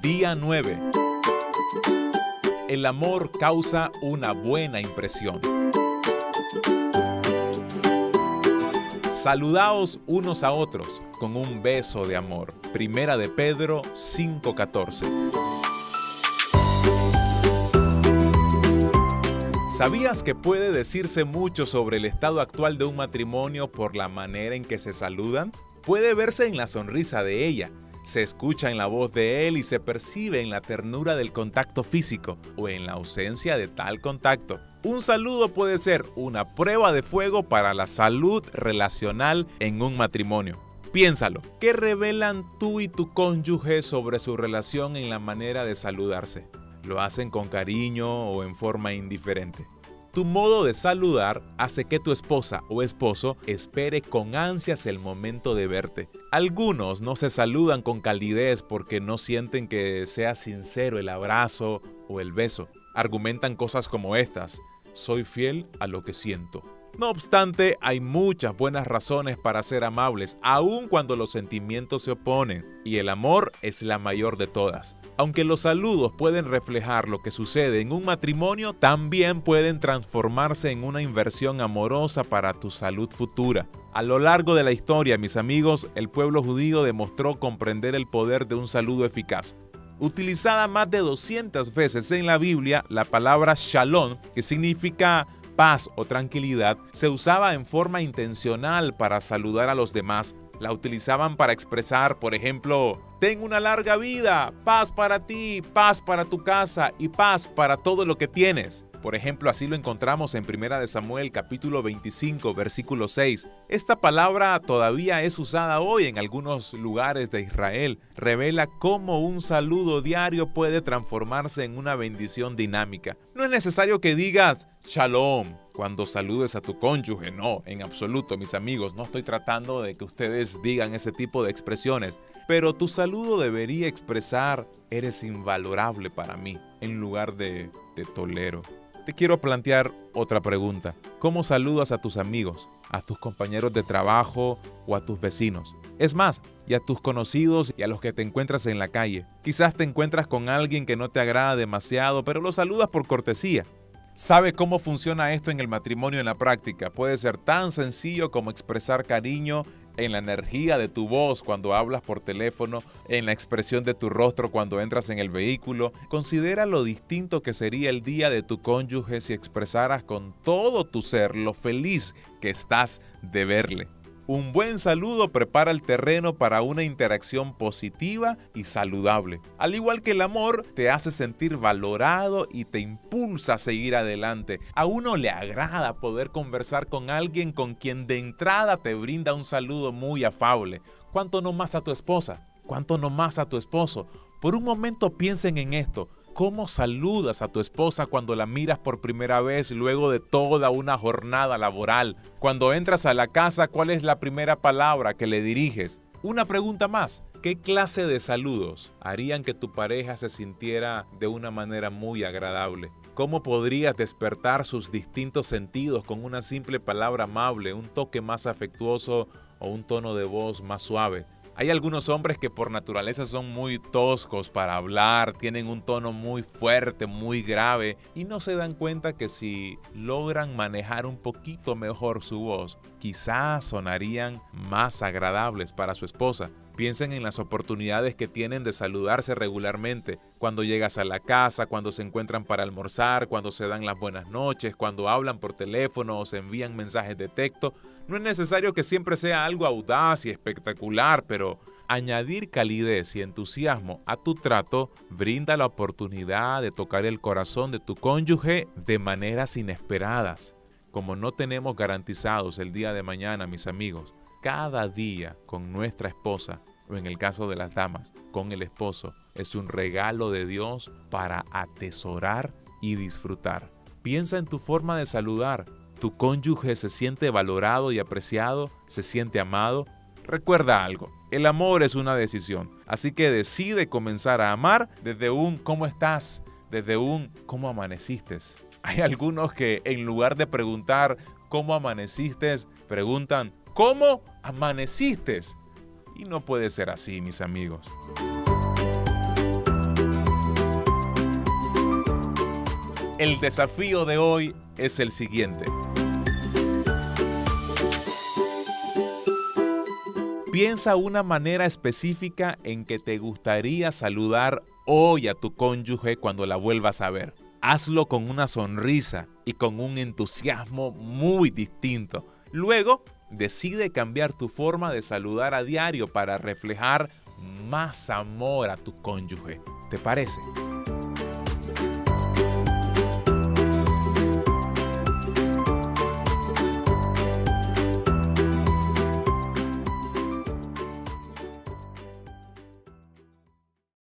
Día 9. El amor causa una buena impresión. Saludaos unos a otros con un beso de amor. Primera de Pedro 5:14. ¿Sabías que puede decirse mucho sobre el estado actual de un matrimonio por la manera en que se saludan? Puede verse en la sonrisa de ella, se escucha en la voz de él y se percibe en la ternura del contacto físico o en la ausencia de tal contacto. Un saludo puede ser una prueba de fuego para la salud relacional en un matrimonio. Piénsalo, ¿qué revelan tú y tu cónyuge sobre su relación en la manera de saludarse? ¿Lo hacen con cariño o en forma indiferente? Tu modo de saludar hace que tu esposa o esposo espere con ansias el momento de verte. Algunos no se saludan con calidez porque no sienten que sea sincero el abrazo o el beso. Argumentan cosas como estas, soy fiel a lo que siento. No obstante, hay muchas buenas razones para ser amables, aun cuando los sentimientos se oponen, y el amor es la mayor de todas. Aunque los saludos pueden reflejar lo que sucede en un matrimonio, también pueden transformarse en una inversión amorosa para tu salud futura. A lo largo de la historia, mis amigos, el pueblo judío demostró comprender el poder de un saludo eficaz. Utilizada más de 200 veces en la Biblia, la palabra shalom, que significa paz o tranquilidad se usaba en forma intencional para saludar a los demás. La utilizaban para expresar, por ejemplo, ten una larga vida, paz para ti, paz para tu casa y paz para todo lo que tienes. Por ejemplo, así lo encontramos en 1 de Samuel capítulo 25 versículo 6. Esta palabra todavía es usada hoy en algunos lugares de Israel. Revela cómo un saludo diario puede transformarse en una bendición dinámica. No es necesario que digas shalom cuando saludes a tu cónyuge, no, en absoluto, mis amigos, no estoy tratando de que ustedes digan ese tipo de expresiones, pero tu saludo debería expresar eres invalorable para mí en lugar de te tolero. Te quiero plantear otra pregunta. ¿Cómo saludas a tus amigos, a tus compañeros de trabajo o a tus vecinos? Es más, y a tus conocidos y a los que te encuentras en la calle. Quizás te encuentras con alguien que no te agrada demasiado, pero lo saludas por cortesía. ¿Sabe cómo funciona esto en el matrimonio en la práctica? Puede ser tan sencillo como expresar cariño en la energía de tu voz cuando hablas por teléfono, en la expresión de tu rostro cuando entras en el vehículo. Considera lo distinto que sería el día de tu cónyuge si expresaras con todo tu ser lo feliz que estás de verle. Un buen saludo prepara el terreno para una interacción positiva y saludable. Al igual que el amor, te hace sentir valorado y te impulsa a seguir adelante. A uno le agrada poder conversar con alguien con quien de entrada te brinda un saludo muy afable. ¿Cuánto no más a tu esposa? ¿Cuánto no más a tu esposo? Por un momento piensen en esto. ¿Cómo saludas a tu esposa cuando la miras por primera vez luego de toda una jornada laboral? Cuando entras a la casa, ¿cuál es la primera palabra que le diriges? Una pregunta más. ¿Qué clase de saludos harían que tu pareja se sintiera de una manera muy agradable? ¿Cómo podrías despertar sus distintos sentidos con una simple palabra amable, un toque más afectuoso o un tono de voz más suave? Hay algunos hombres que por naturaleza son muy toscos para hablar, tienen un tono muy fuerte, muy grave y no se dan cuenta que si logran manejar un poquito mejor su voz, quizás sonarían más agradables para su esposa. Piensen en las oportunidades que tienen de saludarse regularmente, cuando llegas a la casa, cuando se encuentran para almorzar, cuando se dan las buenas noches, cuando hablan por teléfono o se envían mensajes de texto. No es necesario que siempre sea algo audaz y espectacular, pero añadir calidez y entusiasmo a tu trato brinda la oportunidad de tocar el corazón de tu cónyuge de maneras inesperadas. Como no tenemos garantizados el día de mañana, mis amigos, cada día con nuestra esposa, o en el caso de las damas, con el esposo, es un regalo de Dios para atesorar y disfrutar. Piensa en tu forma de saludar. ¿Tu cónyuge se siente valorado y apreciado? ¿Se siente amado? Recuerda algo, el amor es una decisión, así que decide comenzar a amar desde un ¿cómo estás? Desde un ¿cómo amaneciste? Hay algunos que en lugar de preguntar ¿cómo amaneciste? preguntan ¿Cómo amaneciste? Y no puede ser así, mis amigos. El desafío de hoy es el siguiente. Piensa una manera específica en que te gustaría saludar hoy a tu cónyuge cuando la vuelvas a ver. Hazlo con una sonrisa y con un entusiasmo muy distinto. Luego, decide cambiar tu forma de saludar a diario para reflejar más amor a tu cónyuge. ¿Te parece?